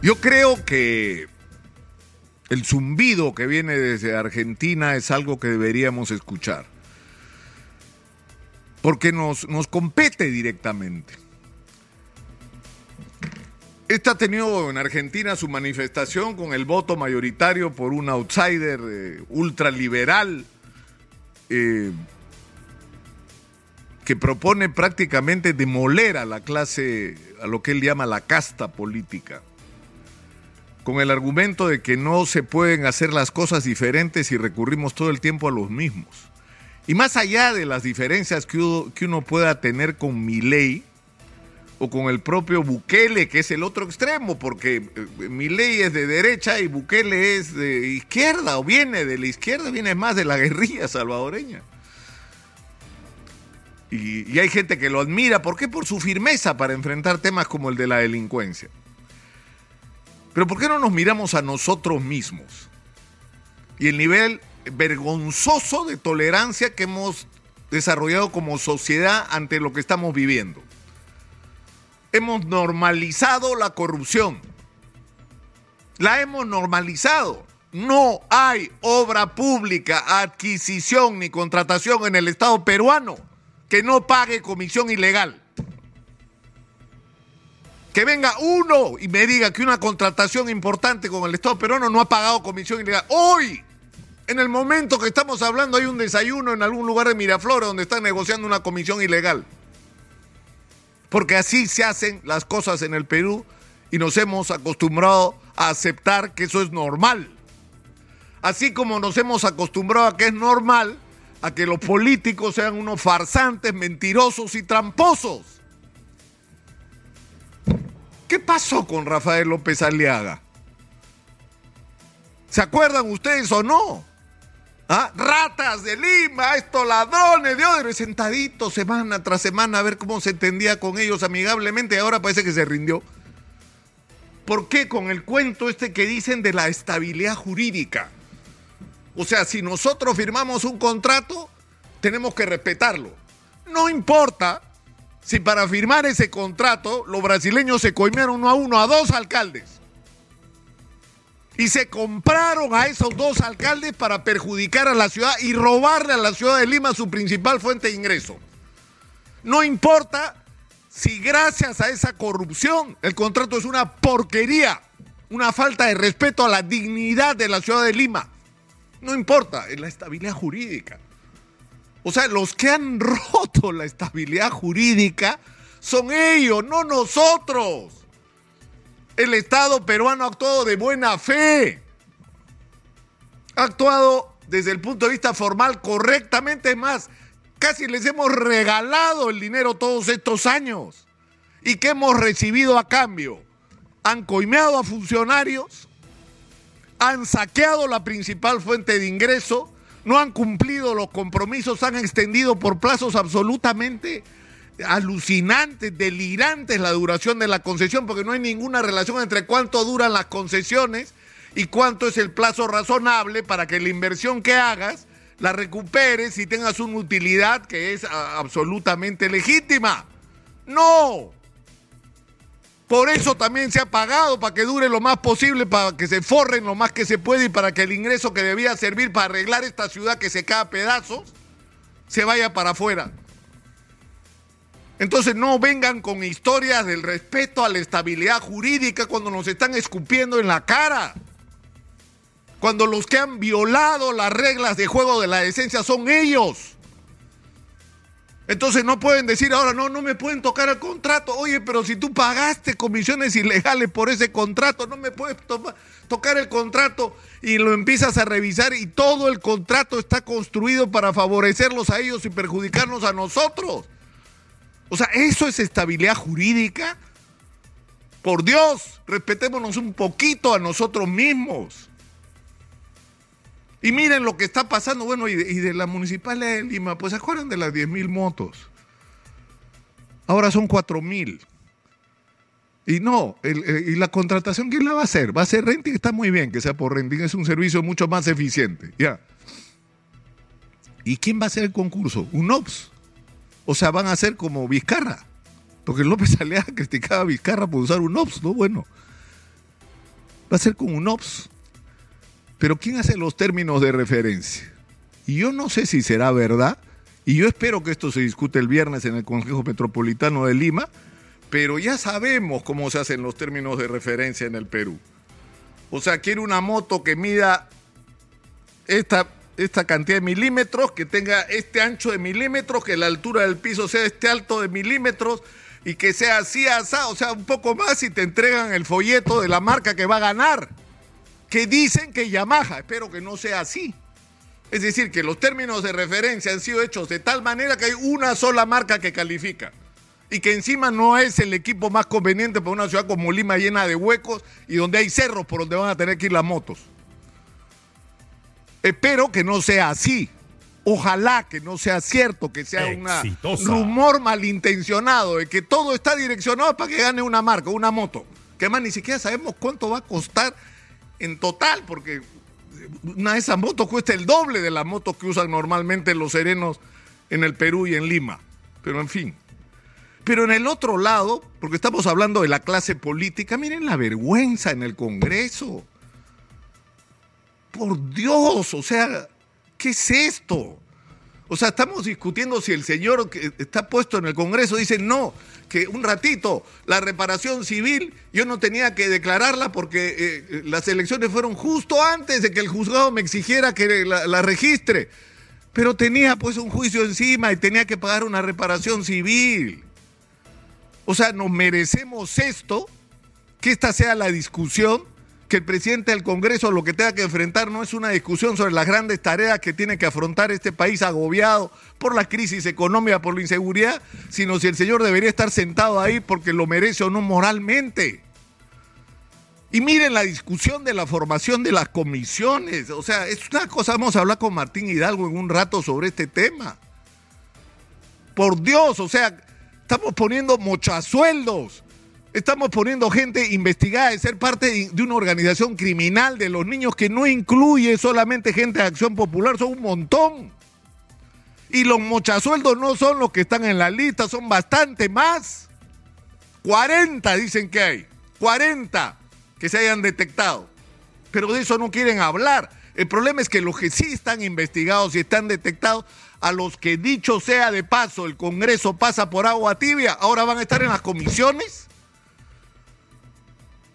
Yo creo que el zumbido que viene desde Argentina es algo que deberíamos escuchar. Porque nos, nos compete directamente. Esta ha tenido en Argentina su manifestación con el voto mayoritario por un outsider eh, ultraliberal eh, que propone prácticamente demoler a la clase, a lo que él llama la casta política con el argumento de que no se pueden hacer las cosas diferentes y recurrimos todo el tiempo a los mismos. Y más allá de las diferencias que uno, que uno pueda tener con Milei o con el propio Bukele, que es el otro extremo, porque eh, Milei es de derecha y Bukele es de izquierda, o viene de la izquierda, viene más de la guerrilla salvadoreña. Y, y hay gente que lo admira, ¿por qué? Por su firmeza para enfrentar temas como el de la delincuencia. Pero ¿por qué no nos miramos a nosotros mismos? Y el nivel vergonzoso de tolerancia que hemos desarrollado como sociedad ante lo que estamos viviendo. Hemos normalizado la corrupción. La hemos normalizado. No hay obra pública, adquisición ni contratación en el Estado peruano que no pague comisión ilegal que venga uno y me diga que una contratación importante con el Estado peruano no ha pagado comisión ilegal. Hoy, en el momento que estamos hablando, hay un desayuno en algún lugar de Miraflores donde están negociando una comisión ilegal. Porque así se hacen las cosas en el Perú y nos hemos acostumbrado a aceptar que eso es normal. Así como nos hemos acostumbrado a que es normal a que los políticos sean unos farsantes, mentirosos y tramposos. ¿Qué pasó con Rafael López Aliaga? ¿Se acuerdan ustedes o no? ¿Ah? Ratas de Lima, estos ladrones de Odre, sentaditos semana tras semana a ver cómo se entendía con ellos amigablemente y ahora parece que se rindió. ¿Por qué? Con el cuento este que dicen de la estabilidad jurídica. O sea, si nosotros firmamos un contrato, tenemos que respetarlo. No importa si para firmar ese contrato los brasileños se coimearon uno a uno a dos alcaldes. Y se compraron a esos dos alcaldes para perjudicar a la ciudad y robarle a la ciudad de Lima su principal fuente de ingreso. No importa si gracias a esa corrupción el contrato es una porquería, una falta de respeto a la dignidad de la ciudad de Lima. No importa, es la estabilidad jurídica. O sea, los que han roto la estabilidad jurídica son ellos, no nosotros. El Estado peruano ha actuado de buena fe. Ha actuado desde el punto de vista formal correctamente. más, casi les hemos regalado el dinero todos estos años. ¿Y qué hemos recibido a cambio? Han coimeado a funcionarios, han saqueado la principal fuente de ingreso no han cumplido los compromisos, han extendido por plazos absolutamente alucinantes, delirantes la duración de la concesión, porque no hay ninguna relación entre cuánto duran las concesiones y cuánto es el plazo razonable para que la inversión que hagas la recuperes y tengas una utilidad que es absolutamente legítima. No, por eso también se ha pagado, para que dure lo más posible, para que se forren lo más que se puede y para que el ingreso que debía servir para arreglar esta ciudad que se cae a pedazos, se vaya para afuera. Entonces no vengan con historias del respeto a la estabilidad jurídica cuando nos están escupiendo en la cara. Cuando los que han violado las reglas de juego de la decencia son ellos. Entonces no pueden decir ahora, no, no me pueden tocar el contrato. Oye, pero si tú pagaste comisiones ilegales por ese contrato, no me puedes tocar el contrato y lo empiezas a revisar y todo el contrato está construido para favorecerlos a ellos y perjudicarnos a nosotros. O sea, eso es estabilidad jurídica. Por Dios, respetémonos un poquito a nosotros mismos. Y miren lo que está pasando, bueno, y de, la municipalidad de Lima, pues se acuerdan de las 10 mil motos. Ahora son 4 mil. Y no, eh, y la contratación, ¿quién la va a hacer? Va a ser renting, está muy bien que sea por renting, es un servicio mucho más eficiente. Ya. ¿Y quién va a hacer el concurso? Un OPS. O sea, van a ser como Vizcarra. Porque López Alea criticaba a Vizcarra por usar un OPS, ¿no? Bueno. va a ser con un OPS. Pero ¿quién hace los términos de referencia? Y yo no sé si será verdad, y yo espero que esto se discute el viernes en el Consejo Metropolitano de Lima, pero ya sabemos cómo se hacen los términos de referencia en el Perú. O sea, quiere una moto que mida esta, esta cantidad de milímetros, que tenga este ancho de milímetros, que la altura del piso sea este alto de milímetros y que sea así, asá, o sea, un poco más y te entregan el folleto de la marca que va a ganar. Que dicen que Yamaha, espero que no sea así. Es decir, que los términos de referencia han sido hechos de tal manera que hay una sola marca que califica y que encima no es el equipo más conveniente para una ciudad como Lima llena de huecos y donde hay cerros por donde van a tener que ir las motos. Espero que no sea así. Ojalá que no sea cierto, que sea un rumor malintencionado de que todo está direccionado para que gane una marca, una moto. Que además ni siquiera sabemos cuánto va a costar en total, porque una de esas motos cuesta el doble de las motos que usan normalmente los serenos en el Perú y en Lima. Pero en fin. Pero en el otro lado, porque estamos hablando de la clase política, miren la vergüenza en el Congreso. Por Dios, o sea, ¿qué es esto? O sea, estamos discutiendo si el señor que está puesto en el Congreso dice no, que un ratito, la reparación civil yo no tenía que declararla porque eh, las elecciones fueron justo antes de que el juzgado me exigiera que la registre. Pero tenía pues un juicio encima y tenía que pagar una reparación civil. O sea, nos merecemos esto, que esta sea la discusión, que el presidente del Congreso lo que tenga que enfrentar no es una discusión sobre las grandes tareas que tiene que afrontar este país agobiado por la crisis económica, por la inseguridad, sino si el señor debería estar sentado ahí porque lo merece o no moralmente. Y miren la discusión de la formación de las comisiones. O sea, es una cosa, vamos a hablar con Martín Hidalgo en un rato sobre este tema. Por Dios, o sea, Estamos poniendo mochasueldos. Estamos poniendo gente investigada de ser parte de una organización criminal de los niños que no incluye solamente gente de acción popular, son un montón. Y los mochasueldos no son los que están en la lista, son bastante más. 40 dicen que hay. 40 que se hayan detectado. Pero de eso no quieren hablar. El problema es que los que sí están investigados y están detectados a los que dicho sea de paso, el Congreso pasa por agua tibia, ahora van a estar en las comisiones.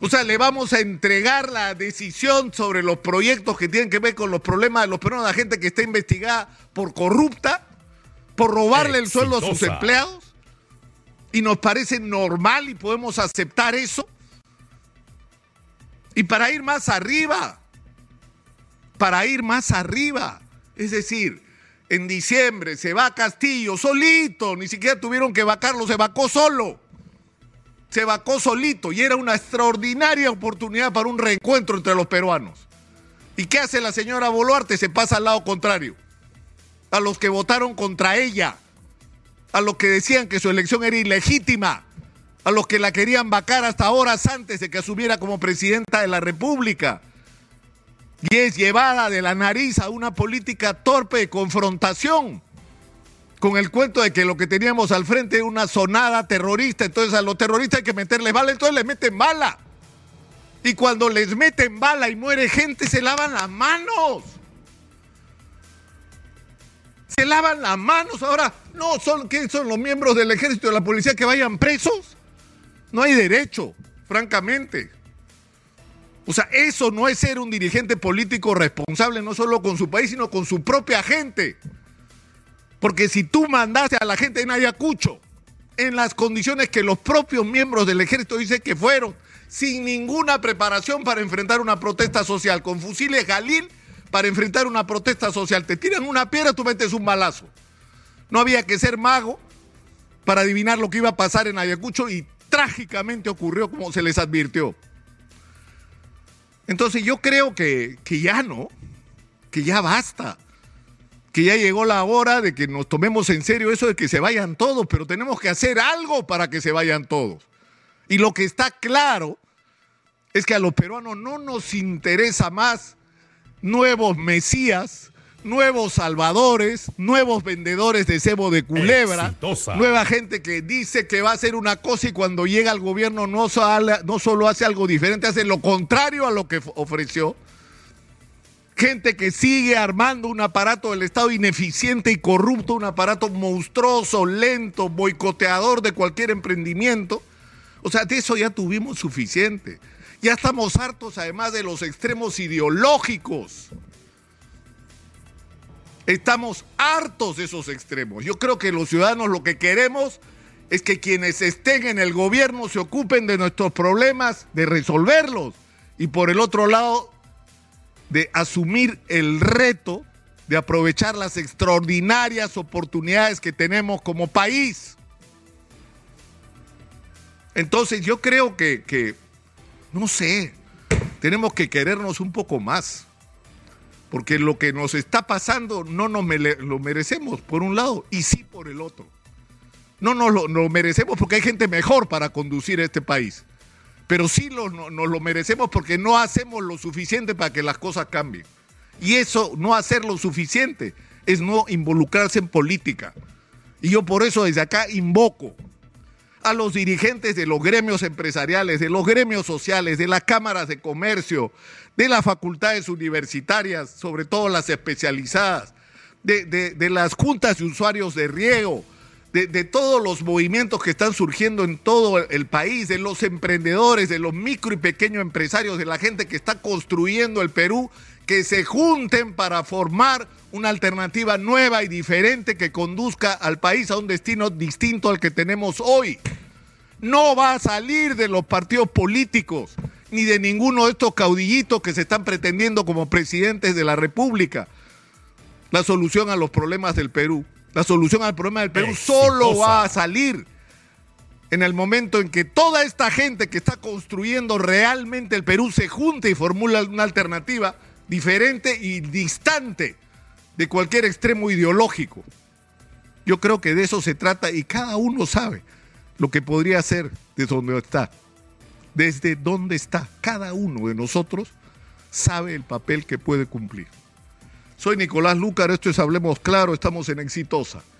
O sea, le vamos a entregar la decisión sobre los proyectos que tienen que ver con los problemas de los peruanos la gente que está investigada por corrupta, por robarle el sueldo a sus empleados. Y nos parece normal y podemos aceptar eso. Y para ir más arriba, para ir más arriba, es decir, en diciembre, se va a Castillo solito, ni siquiera tuvieron que vacarlo, se vacó solo. Se vacó solito y era una extraordinaria oportunidad para un reencuentro entre los peruanos. ¿Y qué hace la señora Boluarte? Se pasa al lado contrario. A los que votaron contra ella, a los que decían que su elección era ilegítima, a los que la querían vacar hasta horas antes de que asumiera como presidenta de la República y es llevada de la nariz a una política torpe de confrontación con el cuento de que lo que teníamos al frente era una sonada terrorista, entonces a los terroristas hay que meterles bala, entonces les meten bala. Y cuando les meten bala y muere gente, se lavan las manos. Se lavan las manos. Ahora, no, son, ¿qué son los miembros del ejército y de la policía que vayan presos? No hay derecho, francamente. O sea, eso no es ser un dirigente político responsable no solo con su país, sino con su propia gente. Porque si tú mandaste a la gente en Ayacucho en las condiciones que los propios miembros del ejército dicen que fueron, sin ninguna preparación para enfrentar una protesta social, con fusiles Galil para enfrentar una protesta social, te tiran una piedra, tú metes un balazo. No había que ser mago para adivinar lo que iba a pasar en Ayacucho y trágicamente ocurrió como se les advirtió. Entonces yo creo que, ya no, que ya basta, que ya llegó la hora de que nos tomemos en serio eso de que se vayan todos, pero tenemos que hacer algo para que se vayan todos. Y lo que está claro es que a los peruanos no nos interesa más nuevos mesías, nuevos salvadores, nuevos vendedores de cebo de culebra, Exitosa. nueva gente que dice que va a hacer una cosa y cuando llega al gobierno no, solo hace algo diferente, hace lo contrario a lo que ofreció. Gente que sigue armando un aparato del Estado ineficiente y corrupto, un aparato monstruoso, lento, boicoteador de cualquier emprendimiento. O sea, de eso ya tuvimos suficiente. Ya estamos hartos además de los extremos ideológicos. Estamos hartos de esos extremos. Yo creo que los ciudadanos lo que queremos es que quienes estén en el gobierno se ocupen de nuestros problemas, de resolverlos. Y por el otro lado, de asumir el reto de aprovechar las extraordinarias oportunidades que tenemos como país. Entonces yo creo que, que, no sé, tenemos que querernos un poco más. Porque lo que nos está pasando no nos lo merecemos por un lado y sí por el otro. No nos lo, lo merecemos porque hay gente mejor para conducir este país. Pero sí nos lo merecemos porque no hacemos lo suficiente para que las cosas cambien. Y eso, no hacer lo suficiente, es no involucrarse en política. Y yo por eso desde acá invoco a los dirigentes de los gremios empresariales, de los gremios sociales, de las cámaras de comercio, de las facultades universitarias, sobre todo las especializadas, de, de- de las juntas de usuarios de riego, de, todos los movimientos que están surgiendo en todo el país, de los emprendedores, de los micro y pequeños empresarios, de la gente que está construyendo el Perú, que se junten para formar una alternativa nueva y diferente que conduzca al país a un destino distinto al que tenemos hoy. No va a salir de los partidos políticos ni de ninguno de estos caudillitos que se están pretendiendo como presidentes de la República. La solución a los problemas del Perú, la solución al problema del Perú solo va a salir en el momento en que toda esta gente que está construyendo realmente el Perú se junte y formula una alternativa diferente y distante de cualquier extremo ideológico. Yo creo que de eso se trata y cada uno sabe lo que podría hacer desde donde está. Desde donde está. Cada uno de nosotros sabe el papel que puede cumplir. Soy Nicolás Lúcar, esto es Hablemos Claro, estamos en Exitosa.